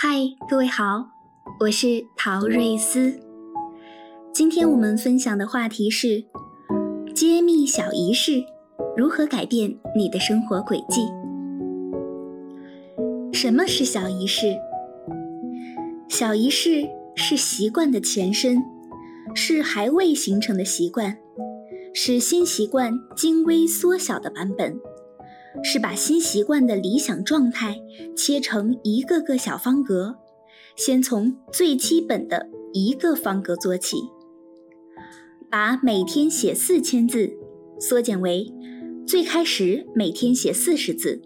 嗨，各位好，我是陶瑞斯。今天我们分享的话题是揭秘小仪式如何改变你的生活轨迹。什么是小仪式？小仪式是习惯的前身，是还未形成的习惯，是新习惯精微缩小的版本。是把新习惯的理想状态切成一个个小方格，先从最基本的一个方格做起，把每天写四千字缩减为最开始每天写四十字，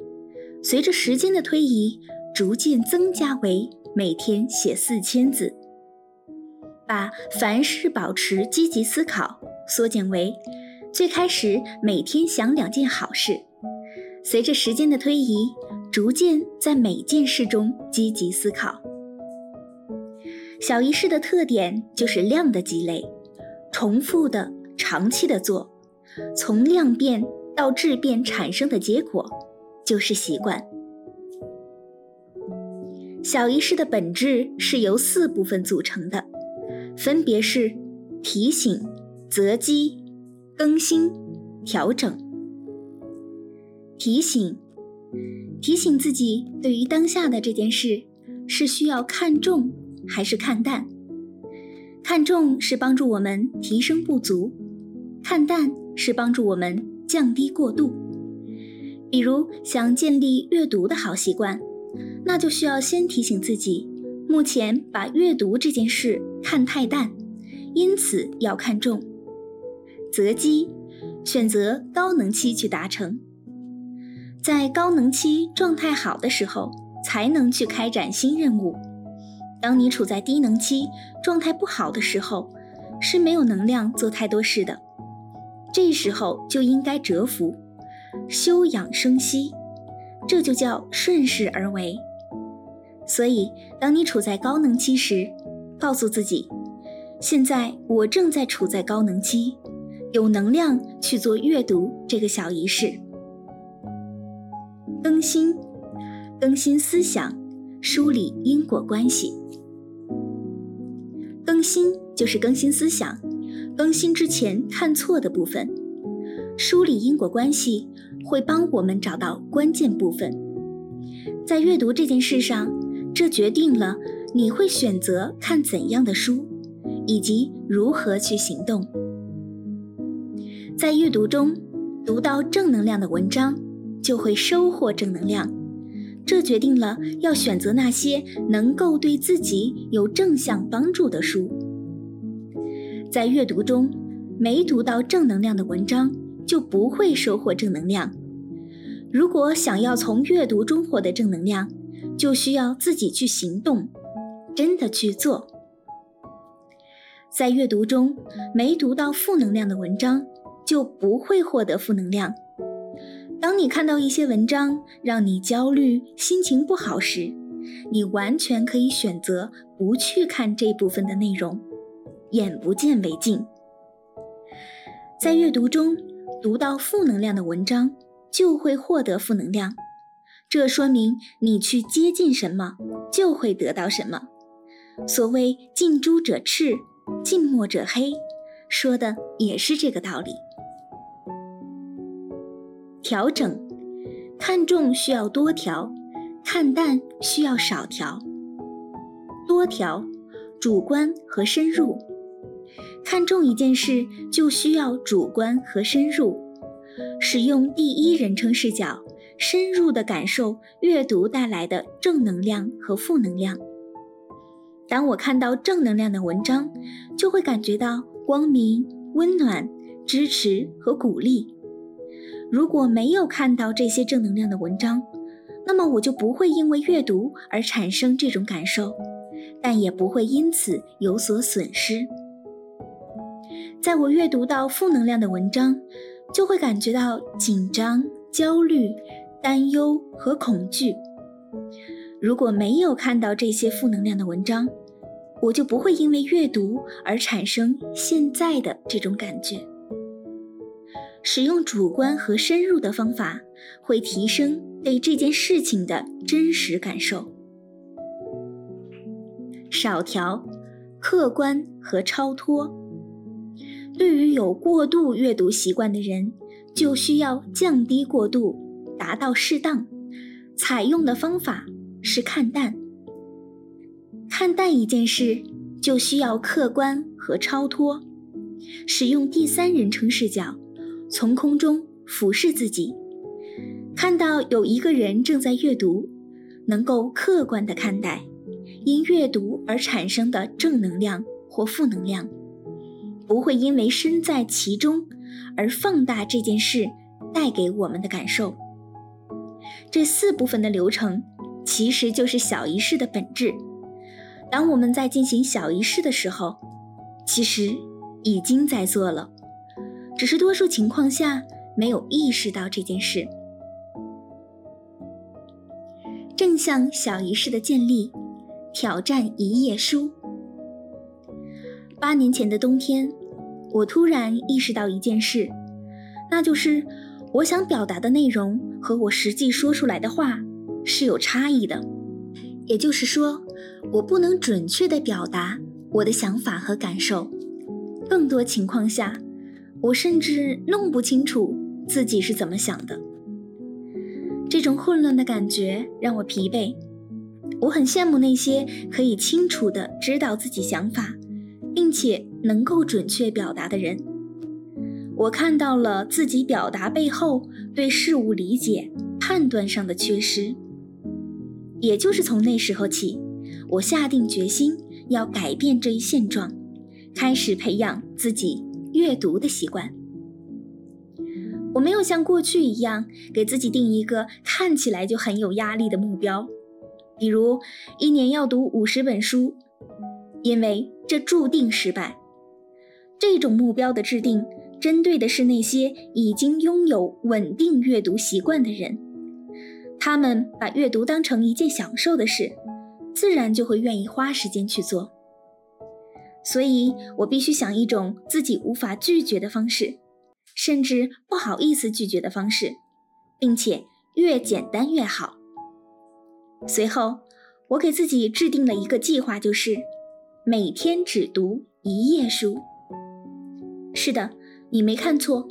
随着时间的推移，逐渐增加为每天写四千字。把凡事保持积极思考缩减为最开始每天想两件好事。随着时间的推移，逐渐在每件事中积极思考。小仪式的特点就是量的积累，重复的、长期的做，从量变到质变产生的结果就是习惯。小仪式的本质是由四部分组成的，分别是提醒、择机、更新、调整。提醒，提醒自己对于当下的这件事是需要看重还是看淡？看重是帮助我们提升不足，看淡是帮助我们降低过度。比如想建立阅读的好习惯，那就需要先提醒自己，目前把阅读这件事看太淡，因此要看重。择机，选择高能期去达成。在高能期状态好的时候，才能去开展新任务。当你处在低能期状态不好的时候，是没有能量做太多事的。这时候就应该蛰伏，休养生息，这就叫顺势而为。所以，当你处在高能期时，告诉自己：现在我正在处在高能期，有能量去做阅读这个小仪式。更新，更新思想，梳理因果关系。更新就是更新思想，更新之前看错的部分，梳理因果关系会帮我们找到关键部分。在阅读这件事上，这决定了你会选择看怎样的书，以及如何去行动。在阅读中读到正能量的文章。就会收获正能量，这决定了要选择那些能够对自己有正向帮助的书。在阅读中，没读到正能量的文章，就不会收获正能量。如果想要从阅读中获得正能量，就需要自己去行动，真的去做。在阅读中没读到负能量的文章，就不会获得负能量。当你看到一些文章让你焦虑、心情不好时，你完全可以选择不去看这部分的内容，眼不见为净。在阅读中读到负能量的文章，就会获得负能量，这说明你去接近什么，就会得到什么。所谓近朱者赤，近墨者黑，说的也是这个道理。调整，看重需要多调，看淡需要少调。多调，主观和深入。看重一件事就需要主观和深入，使用第一人称视角，深入的感受阅读带来的正能量和负能量。当我看到正能量的文章，就会感觉到光明、温暖、支持和鼓励。如果没有看到这些正能量的文章，那么我就不会因为阅读而产生这种感受，但也不会因此有所损失。在我阅读到负能量的文章，就会感觉到紧张、焦虑、担忧和恐惧。如果没有看到这些负能量的文章，我就不会因为阅读而产生现在的这种感觉。使用主观和深入的方法，会提升对这件事情的真实感受。少调、客观和超脱。对于有过度阅读习惯的人，就需要降低过度，达到适当。采用的方法是看淡。看淡一件事，就需要客观和超脱，使用第三人称视角，从空中俯视自己，看到有一个人正在阅读，能够客观地看待因阅读而产生的正能量或负能量，不会因为身在其中而放大这件事带给我们的感受。这四部分的流程，其实就是小仪式的本质。当我们在进行小仪式的时候，其实已经在做了，只是多数情况下没有意识到这件事。正向小仪式的建立，挑战一页书。八年前的冬天，我突然意识到一件事，那就是我想表达的内容和我实际说出来的话是有差异的，也就是说。我不能准确地表达我的想法和感受，更多情况下，我甚至弄不清楚自己是怎么想的。这种混乱的感觉让我疲惫。我很羡慕那些可以清楚地知道自己想法，并且能够准确表达的人。我看到了自己表达背后对事物理解、判断上的缺失，也就是从那时候起。我下定决心要改变这一现状，开始培养自己阅读的习惯。我没有像过去一样给自己定一个看起来就很有压力的目标，比如一年要读五十本书，因为这注定失败。这种目标的制定，针对的是那些已经拥有稳定阅读习惯的人，他们把阅读当成一件享受的事。自然就会愿意花时间去做，所以我必须想一种自己无法拒绝的方式，甚至不好意思拒绝的方式，并且越简单越好。随后，我给自己制定了一个计划，就是每天只读一页书。是的，你没看错，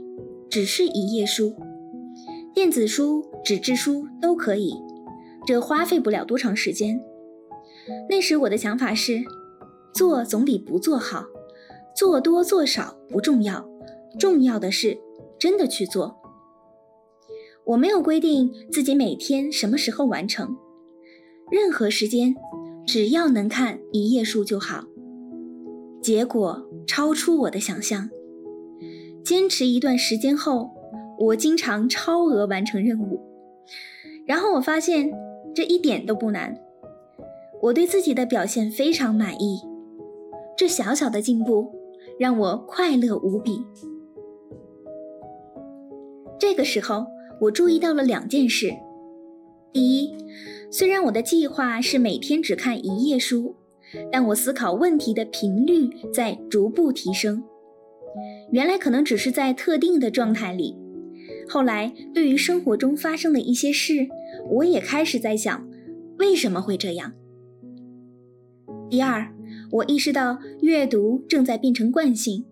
只是一页书，电子书、纸质书都可以，这花费不了多长时间。那时我的想法是，做总比不做好，做多做少不重要，重要的是真的去做。我没有规定自己每天什么时候完成，任何时间，只要能看一页书就好。结果超出我的想象，坚持一段时间后，我经常超额完成任务，然后我发现这一点都不难。我对自己的表现非常满意，这小小的进步让我快乐无比。这个时候，我注意到了两件事：第一，虽然我的计划是每天只看一页书，但我思考问题的频率在逐步提升。原来可能只是在特定的状态里，后来对于生活中发生的一些事，我也开始在想，为什么会这样。第二，我意识到阅读正在变成惯性，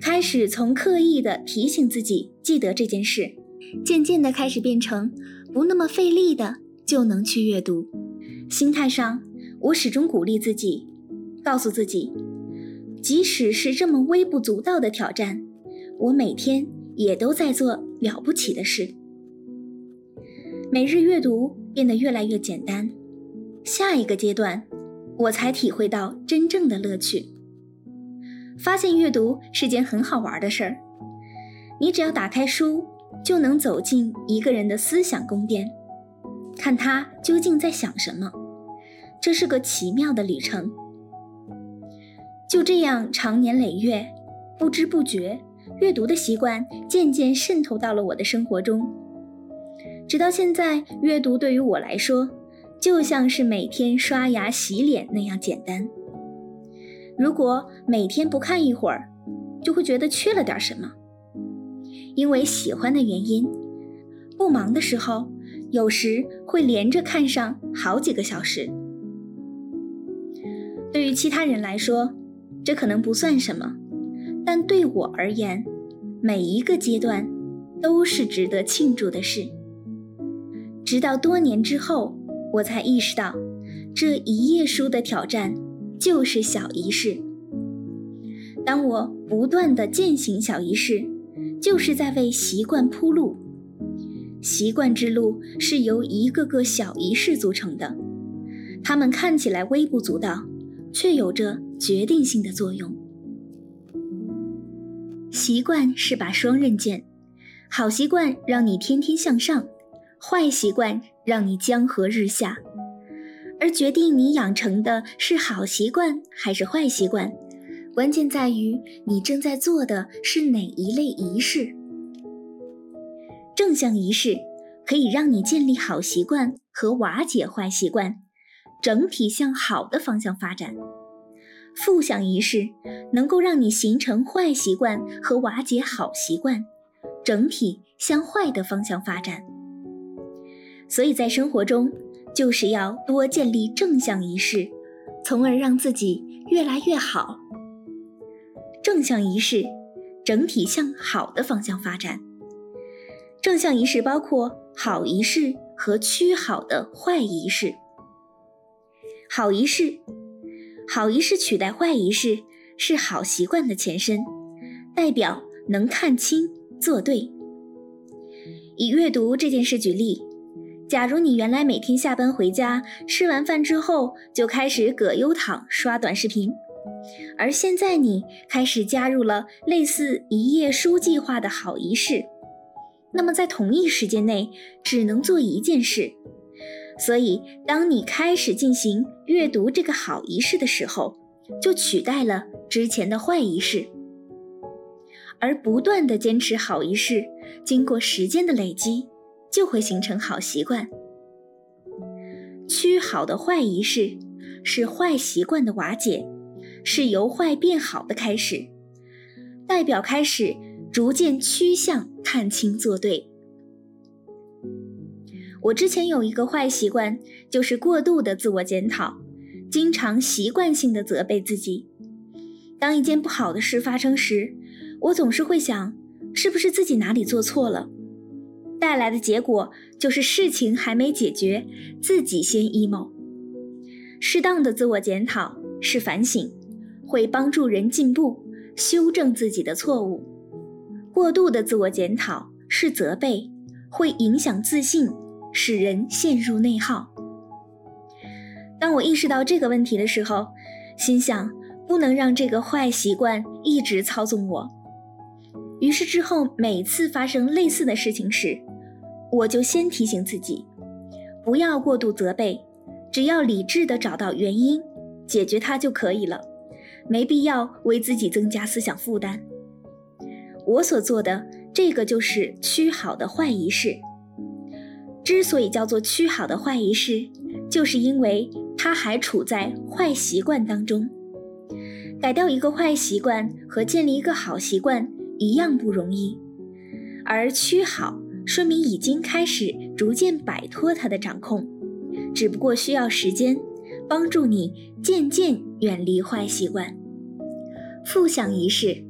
开始从刻意的提醒自己记得这件事，渐渐的开始变成不那么费力的就能去阅读。心态上，我始终鼓励自己，告诉自己，即使是这么微不足道的挑战，我每天也都在做了不起的事。每日阅读变得越来越简单，下一个阶段。我才体会到真正的乐趣，发现阅读是件很好玩的事儿。你只要打开书，就能走进一个人的思想宫殿，看他究竟在想什么。这是个奇妙的旅程。就这样，长年累月，不知不觉，阅读的习惯渐渐渗透到了我的生活中。直到现在，阅读对于我来说。就像是每天刷牙洗脸那样简单。如果每天不看一会儿，就会觉得缺了点什么。因为喜欢的原因，不忙的时候，有时会连着看上好几个小时。对于其他人来说，这可能不算什么，但对我而言，每一个阶段都是值得庆祝的事。直到多年之后，我才意识到，这一页书的挑战就是小仪式。当我不断的践行小仪式，就是在为习惯铺路。习惯之路是由一个个小仪式组成的，它们看起来微不足道，却有着决定性的作用。习惯是把双刃剑，好习惯让你天天向上，坏习惯让你江河日下。而决定你养成的是好习惯还是坏习惯，关键在于你正在做的是哪一类仪式。正向仪式可以让你建立好习惯和瓦解坏习惯，整体向好的方向发展；负向仪式能够让你形成坏习惯和瓦解好习惯，整体向坏的方向发展。所以在生活中，就是要多建立正向仪式，从而让自己越来越好。正向仪式整体向好的方向发展。正向仪式包括好仪式和趋好的坏仪式。好仪式，好仪式取代坏仪式是好习惯的前身，代表能看清做对。以阅读这件事举例，假如你原来每天下班回家吃完饭之后就开始葛优躺刷短视频，而现在你开始加入了类似一页书计划的好仪式。那么在同一时间内只能做一件事，所以当你开始进行阅读这个好仪式的时候，就取代了之前的坏仪式。而不断的坚持好仪式，经过时间的累积，就会形成好习惯。趋好的坏仪式是坏习惯的瓦解，是由坏变好的开始，代表开始。逐渐趋向看清做对。我之前有一个坏习惯，就是过度的自我检讨，经常习惯性的责备自己。当一件不好的事发生时，我总是会想，是不是自己哪里做错了？带来的结果就是事情还没解决，自己先 emo。适当的自我检讨是反省，会帮助人进步，修正自己的错误。过度的自我检讨是责备，会影响自信，使人陷入内耗。当我意识到这个问题的时候，心想不能让这个坏习惯一直操纵我。于是之后每次发生类似的事情时，我就先提醒自己，不要过度责备，只要理智的找到原因，解决它就可以了，没必要为自己增加思想负担。我所做的这个就是趋好的坏仪式。之所以叫做趋好的坏仪式，就是因为它还处在坏习惯当中。改掉一个坏习惯和建立一个好习惯一样不容易，而趋好说明已经开始逐渐摆脱它的掌控，只不过需要时间，帮助你渐渐远离坏习惯。负向仪式。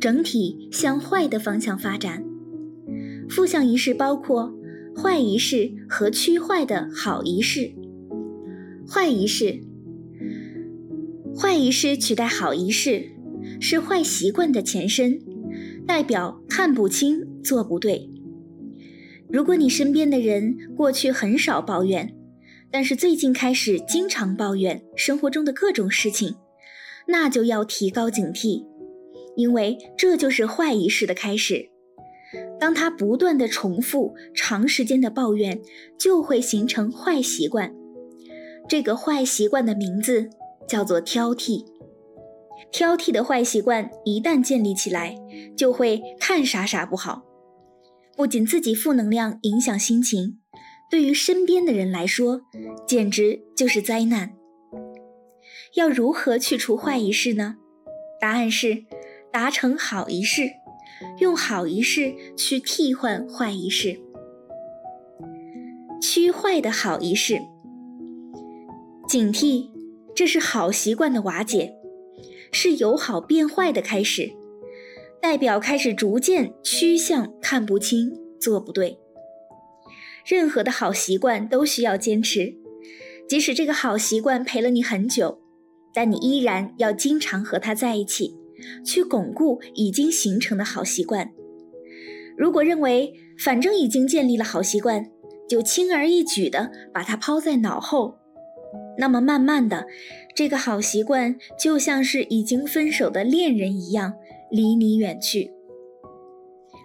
整体向坏的方向发展。负向仪式包括坏仪式和趋坏的好仪式。坏仪式，坏仪式取代好仪式，是坏习惯的前身，代表看不清做不对。如果你身边的人过去很少抱怨，但是最近开始经常抱怨生活中的各种事情，那就要提高警惕。因为这就是坏仪式的开始。当他不断的重复长时间的抱怨，就会形成坏习惯。这个坏习惯的名字叫做挑剔。挑剔的坏习惯一旦建立起来，就会看啥啥不好。不仅自己负能量影响心情，对于身边的人来说，简直就是灾难。要如何去除坏仪式呢？答案是。达成好仪式，用好仪式去替换坏仪式，趋坏的好仪式。警惕这是好习惯的瓦解，是由好变坏的开始，代表开始逐渐趋向看不清、做不对。任何的好习惯都需要坚持，即使这个好习惯陪了你很久，但你依然要经常和它在一起，去巩固已经形成的好习惯。如果认为反正已经建立了好习惯，就轻而易举地把它抛在脑后，那么慢慢的，这个好习惯就像是已经分手的恋人一样离你远去。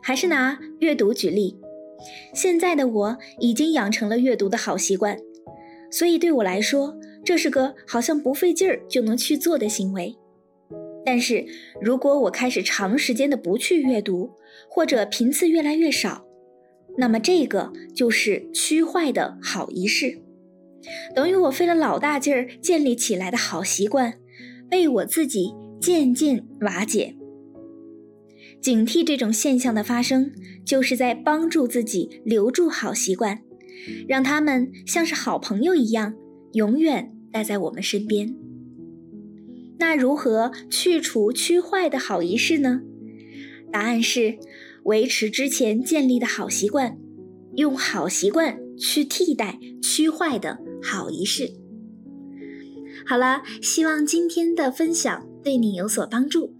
还是拿阅读举例。现在的我已经养成了阅读的好习惯，所以对我来说，这是个好像不费劲儿就能去做的行为。但是如果我开始长时间的不去阅读，或者频次越来越少，那么这个就是趋坏的好仪式，等于我费了老大劲儿建立起来的好习惯，被我自己渐渐瓦解。警惕这种现象的发生，就是在帮助自己留住好习惯，让他们像是好朋友一样，永远待在我们身边。那如何去除趋坏的好仪式呢？答案是维持之前建立的好习惯，用好习惯去替代趋坏的好一世。好了，希望今天的分享对你有所帮助。